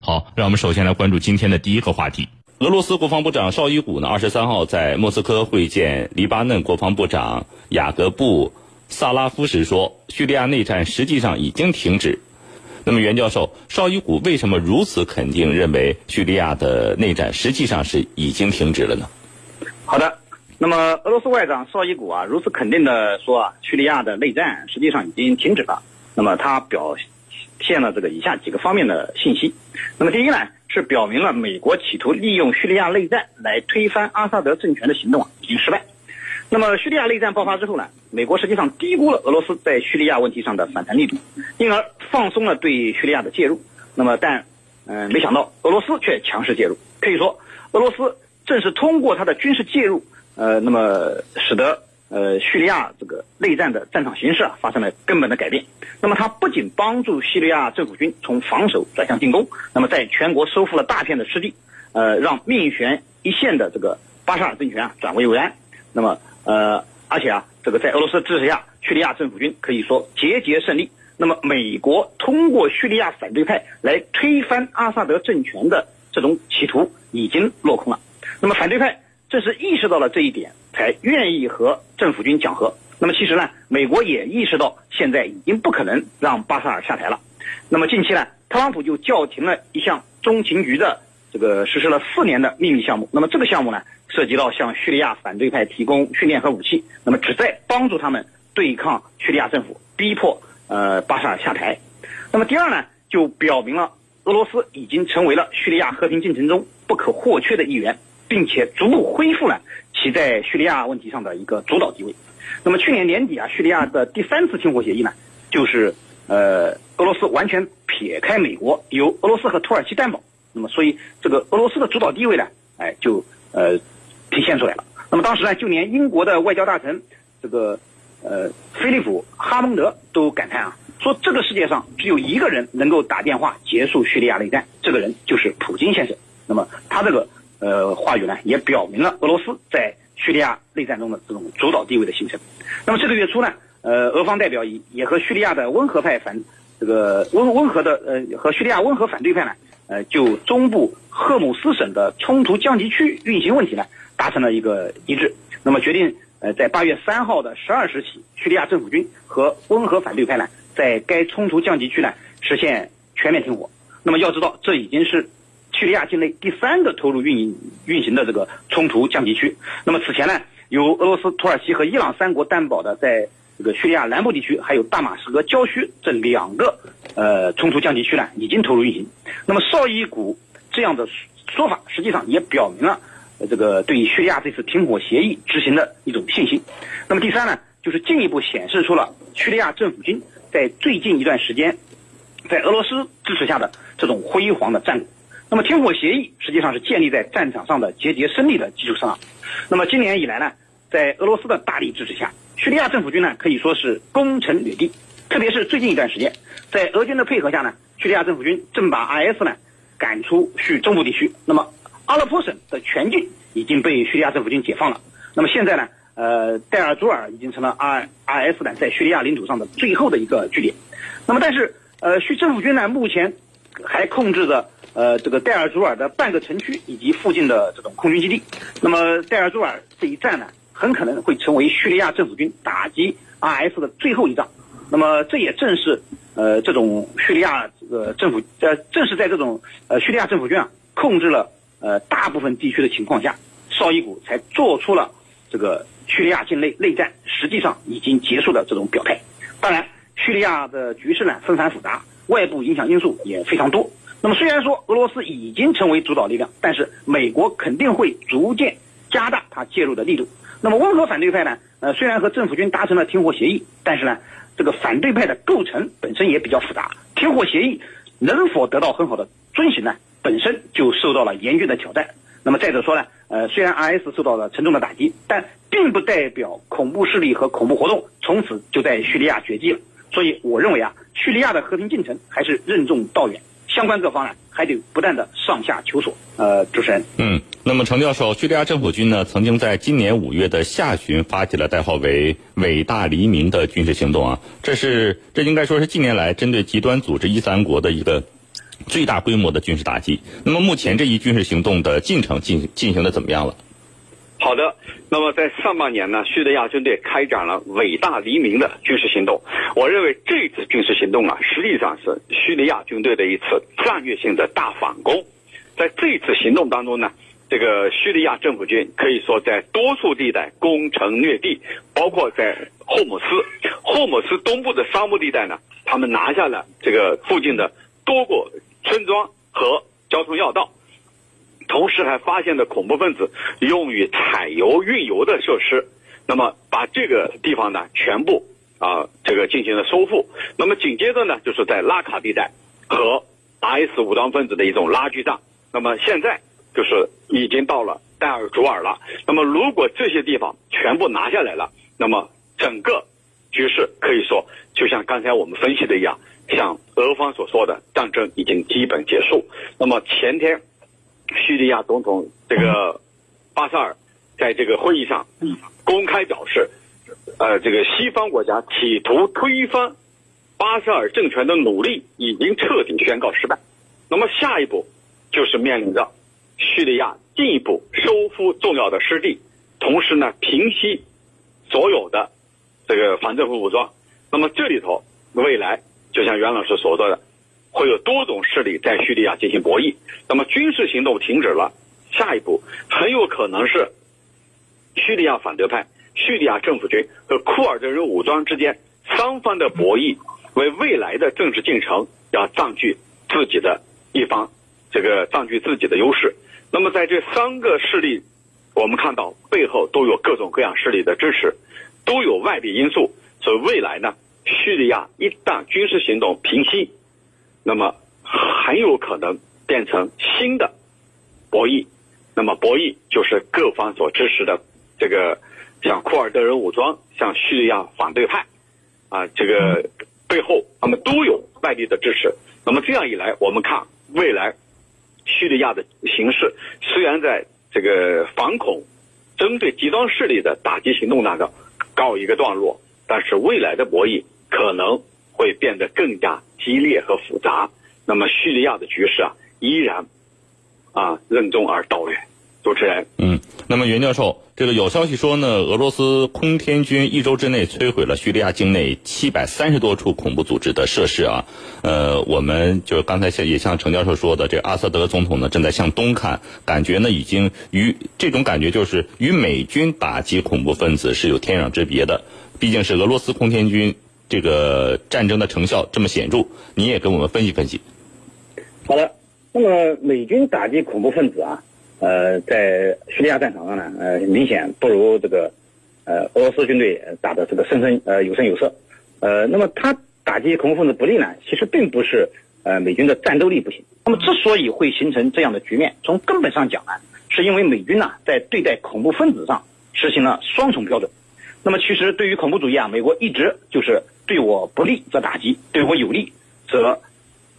好，让我们首先来关注今天的第一个话题。俄罗斯国防部长绍伊古呢，二十三号在莫斯科会见黎巴嫩国防部长雅各布·萨拉夫时说，叙利亚内战实际上已经停止。那么，袁教授，绍伊古为什么如此肯定认为叙利亚的内战实际上是已经停止了呢？好的，那么俄罗斯外长绍伊古啊，如此肯定的说啊，叙利亚的内战实际上已经停止了。那么他表现了这个以下几个方面的信息。那么第一呢，是表明了美国企图利用叙利亚内战来推翻阿萨德政权的行动啊已经失败。那么叙利亚内战爆发之后呢，美国实际上低估了俄罗斯在叙利亚问题上的反弹力度，因而放松了对叙利亚的介入。那么但嗯，没想到俄罗斯却强势介入。可以说，俄罗斯正是通过他的军事介入，呃，那么使得。呃，叙利亚这个内战的战场形势啊，发生了根本的改变。那么，它不仅帮助叙利亚政府军从防守转向进攻，那么在全国收复了大片的失地，呃，让命悬一线的这个巴沙尔政权啊转危为安。那么，呃，而且啊，这个在俄罗斯支持下，叙利亚政府军可以说节节胜利。那么，美国通过叙利亚反对派来推翻阿萨德政权的这种企图已经落空了。那么，反对派。正是意识到了这一点，才愿意和政府军讲和。那么其实呢，美国也意识到现在已经不可能让巴沙尔下台了。那么近期呢，特朗普就叫停了一项中情局的这个实施了四年的秘密项目。那么这个项目呢，涉及到向叙利亚反对派提供训练和武器，那么旨在帮助他们对抗叙利亚政府，逼迫呃巴沙尔下台。那么第二呢，就表明了俄罗斯已经成为了叙利亚和平进程中不可或缺的一员。并且逐步恢复了其在叙利亚问题上的一个主导地位。那么去年年底啊，叙利亚的第三次停火协议呢，就是呃俄罗斯完全撇开美国，由俄罗斯和土耳其担保。那么所以这个俄罗斯的主导地位呢，哎就呃体现出来了。那么当时呢，就连英国的外交大臣这个呃菲利普哈蒙德都感叹啊，说这个世界上只有一个人能够打电话结束叙利亚内战，这个人就是普京先生。那么他这个。呃，话语呢也表明了俄罗斯在叙利亚内战中的这种主导地位的形成。那么这个月初呢，呃，俄方代表也也和叙利亚的温和派反这个温温和的呃和叙利亚温和反对派呢，呃，就中部赫姆斯省的冲突降级区运行问题呢达成了一个一致。那么决定呃在八月三号的十二时起，叙利亚政府军和温和反对派呢在该冲突降级区呢实现全面停火。那么要知道，这已经是。叙利亚境内第三个投入运营运行的这个冲突降级区，那么此前呢，由俄罗斯、土耳其和伊朗三国担保的，在这个叙利亚南部地区，还有大马士革郊区这两个呃冲突降级区呢，已经投入运行。那么绍伊古这样的说法，实际上也表明了这个对叙利亚这次停火协议执行的一种信心。那么第三呢，就是进一步显示出了叙利亚政府军在最近一段时间，在俄罗斯支持下的这种辉煌的战果。那么停火协议实际上是建立在战场上的节节胜利的基础上。那么今年以来呢，在俄罗斯的大力支持下，叙利亚政府军呢可以说是攻城略地。特别是最近一段时间，在俄军的配合下呢，叙利亚政府军正把 IS 呢赶出叙中部地区。那么阿勒颇省的全境已经被叙利亚政府军解放了。那么现在呢，呃，戴尔祖尔已经成了 I IS 呢在叙利亚领土上的最后的一个据点。那么但是呃，叙政府军呢目前还控制着。呃，这个戴尔祖尔的半个城区以及附近的这种空军基地，那么戴尔祖尔这一战呢，很可能会成为叙利亚政府军打击 IS 的最后一仗。那么这也正是呃这种叙利亚这个政府呃正是在这种呃叙利亚政府军啊控制了呃大部分地区的情况下，绍伊古才做出了这个叙利亚境内内战实际上已经结束的这种表态。当然，叙利亚的局势呢纷繁复杂，外部影响因素也非常多。那么虽然说俄罗斯已经成为主导力量，但是美国肯定会逐渐加大它介入的力度。那么温和反对派呢？呃，虽然和政府军达成了停火协议，但是呢，这个反对派的构成本身也比较复杂。停火协议能否得到很好的遵循呢？本身就受到了严峻的挑战。那么再者说呢，呃，虽然 IS 受到了沉重的打击，但并不代表恐怖势力和恐怖活动从此就在叙利亚绝迹了。所以我认为啊，叙利亚的和平进程还是任重道远。相关各方呢，还得不断的上下求索。呃，主持人，嗯，那么程教授，叙利亚政府军呢，曾经在今年五月的下旬发起了代号为“伟大黎明”的军事行动啊，这是这应该说是近年来针对极端组织伊斯兰国的一个最大规模的军事打击。那么目前这一军事行动的进程进进行的怎么样了？好的，那么在上半年呢，叙利亚军队开展了伟大黎明的军事行动。我认为这次军事行动啊，实际上是叙利亚军队的一次战略性的大反攻。在这次行动当中呢，这个叙利亚政府军可以说在多处地带攻城略地，包括在霍姆斯、霍姆斯东部的沙漠地带呢，他们拿下了这个附近的多个村庄和交通要道。同时还发现了恐怖分子用于采油运油的设施，那么把这个地方呢全部啊这个进行了收复。那么紧接着呢就是在拉卡地带和 IS 武装分子的一种拉锯战。那么现在就是已经到了戴尔祖尔了。那么如果这些地方全部拿下来了，那么整个局势可以说就像刚才我们分析的一样，像俄方所说的，战争已经基本结束。那么前天。叙利亚总统这个巴沙尔在这个会议上公开表示，呃，这个西方国家企图推翻巴沙尔政权的努力已经彻底宣告失败。那么下一步就是面临着叙利亚进一步收复重要的失地，同时呢平息所有的这个反政府武装。那么这里头未来就像袁老师所说的。会有多种势力在叙利亚进行博弈，那么军事行动停止了，下一步很有可能是叙利亚反对派、叙利亚政府军和库尔德人武装之间双方的博弈，为未来的政治进程要占据自己的一方，这个占据自己的优势。那么在这三个势力，我们看到背后都有各种各样势力的支持，都有外力因素，所以未来呢，叙利亚一旦军事行动平息。那么很有可能变成新的博弈，那么博弈就是各方所支持的这个像库尔德人武装、像叙利亚反对派啊，这个背后他们都有外力的支持。那么这样一来，我们看未来叙利亚的形势，虽然在这个反恐、针对极端势力的打击行动当中告一个段落，但是未来的博弈可能会变得更加。激烈和复杂，那么叙利亚的局势啊，依然啊任重而道远。主持人，嗯，那么袁教授，这个有消息说呢，俄罗斯空天军一周之内摧毁了叙利亚境内七百三十多处恐怖组织的设施啊。呃，我们就刚才像也像程教授说的，这阿萨德总统呢正在向东看，感觉呢已经与这种感觉就是与美军打击恐怖分子是有天壤之别的，毕竟是俄罗斯空天军。这个战争的成效这么显著，你也跟我们分析分析。好的，那么美军打击恐怖分子啊，呃，在叙利亚战场上呢，呃，明显不如这个呃俄罗斯军队打的这个声声呃有声有色。呃，那么他打击恐怖分子不利呢，其实并不是呃美军的战斗力不行。那么之所以会形成这样的局面，从根本上讲呢，是因为美军呢在对待恐怖分子上实行了双重标准。那么其实对于恐怖主义啊，美国一直就是。对我不利则打击，对我有利则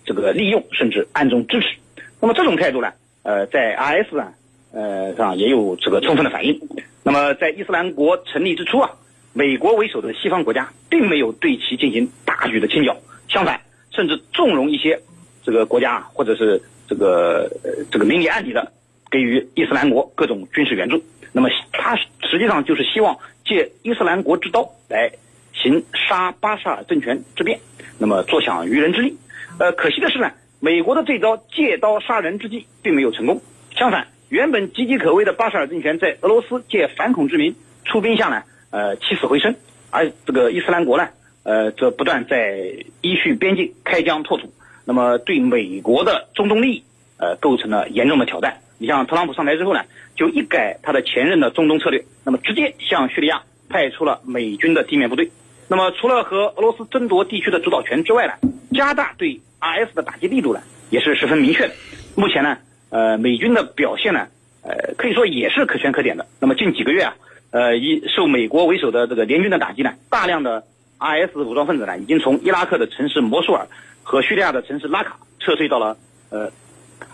这个利用，甚至暗中支持。那么这种态度呢，呃，在 R S 啊，呃上也有这个充分的反应。那么在伊斯兰国成立之初啊，美国为首的西方国家并没有对其进行大举的清剿，相反，甚至纵容一些这个国家或者是这个这个明里暗里的给予伊斯兰国各种军事援助。那么他实际上就是希望借伊斯兰国之刀来。行杀巴沙尔政权之变，那么坐享渔人之利。呃，可惜的是呢，美国的这招借刀杀人之计并没有成功。相反，原本岌岌可危的巴沙尔政权在俄罗斯借反恐之名出兵下呢，呃，起死回生。而这个伊斯兰国呢，呃，则不断在伊叙边境开疆拓土，那么对美国的中东利益，呃，构成了严重的挑战。你像特朗普上台之后呢，就一改他的前任的中东策略，那么直接向叙利亚派出了美军的地面部队。那么，除了和俄罗斯争夺地区的主导权之外呢，加大对 IS 的打击力度呢，也是十分明确的。目前呢，呃，美军的表现呢，呃，可以说也是可圈可点的。那么近几个月啊，呃，以受美国为首的这个联军的打击呢，大量的 IS 武装分子呢，已经从伊拉克的城市摩苏尔和叙利亚的城市拉卡撤退到了呃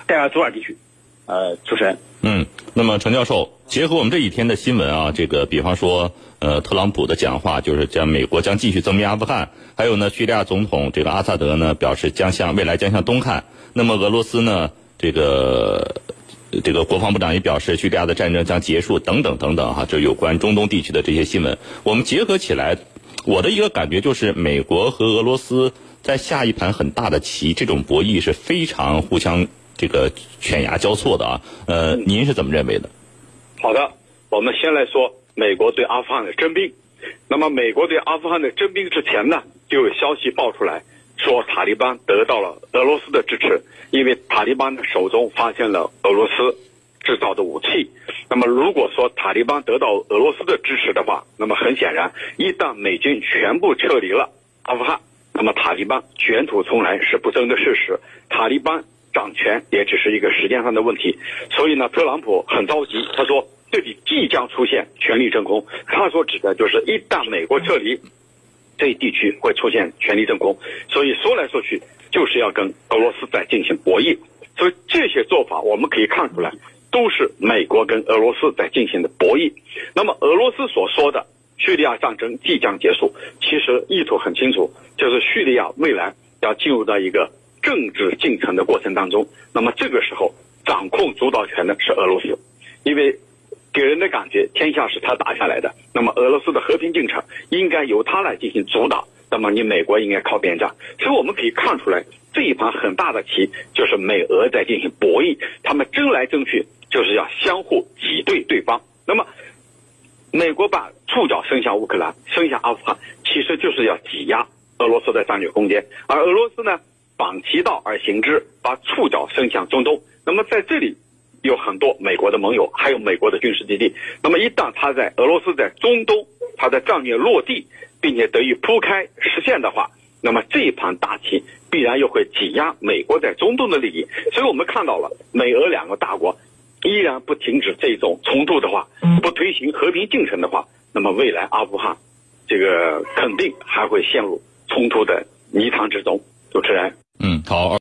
戴尔祖尔地区。呃，主持人，嗯，那么，陈教授，结合我们这几天的新闻啊，这个比方说，呃，特朗普的讲话就是将美国将继续增兵阿富汗，还有呢，叙利亚总统这个阿萨德呢表示将向未来将向东看。那么，俄罗斯呢，这个这个国防部长也表示，叙利亚的战争将结束，等等等等哈，就有关中东地区的这些新闻，我们结合起来，我的一个感觉就是，美国和俄罗斯在下一盘很大的棋，这种博弈是非常互相。这个犬牙交错的啊，呃，您是怎么认为的？好的，我们先来说美国对阿富汗的征兵。那么，美国对阿富汗的征兵之前呢，就有消息爆出来，说塔利班得到了俄罗斯的支持，因为塔利班的手中发现了俄罗斯制造的武器。那么，如果说塔利班得到俄罗斯的支持的话，那么很显然，一旦美军全部撤离了阿富汗，那么塔利班卷土重来是不争的事实。塔利班。掌权也只是一个时间上的问题，所以呢，特朗普很着急。他说，这里即将出现权力真空。他所指的就是，一旦美国撤离，这一地区会出现权力真空。所以说来说去，就是要跟俄罗斯在进行博弈。所以这些做法，我们可以看出来，都是美国跟俄罗斯在进行的博弈。那么，俄罗斯所说的叙利亚战争即将结束，其实意图很清楚，就是叙利亚未来要进入到一个。政治进程的过程当中，那么这个时候掌控主导权的是俄罗斯，因为给人的感觉天下是他打下来的，那么俄罗斯的和平进程应该由他来进行主导，那么你美国应该靠边站。所以我们可以看出来，这一盘很大的棋就是美俄在进行博弈，他们争来争去就是要相互挤兑对方。那么美国把触角伸向乌克兰，伸向阿富汗，其实就是要挤压俄罗斯的战略空间，而俄罗斯呢？反其道而行之，把触角伸向中东。那么在这里有很多美国的盟友，还有美国的军事基地。那么一旦他在俄罗斯在中东，他的战略落地，并且得以铺开实现的话，那么这一盘大棋必然又会挤压美国在中东的利益。所以我们看到了美俄两个大国依然不停止这种冲突的话，不推行和平进程的话，那么未来阿富汗这个肯定还会陷入冲突的泥潭之中。主持人。嗯，好。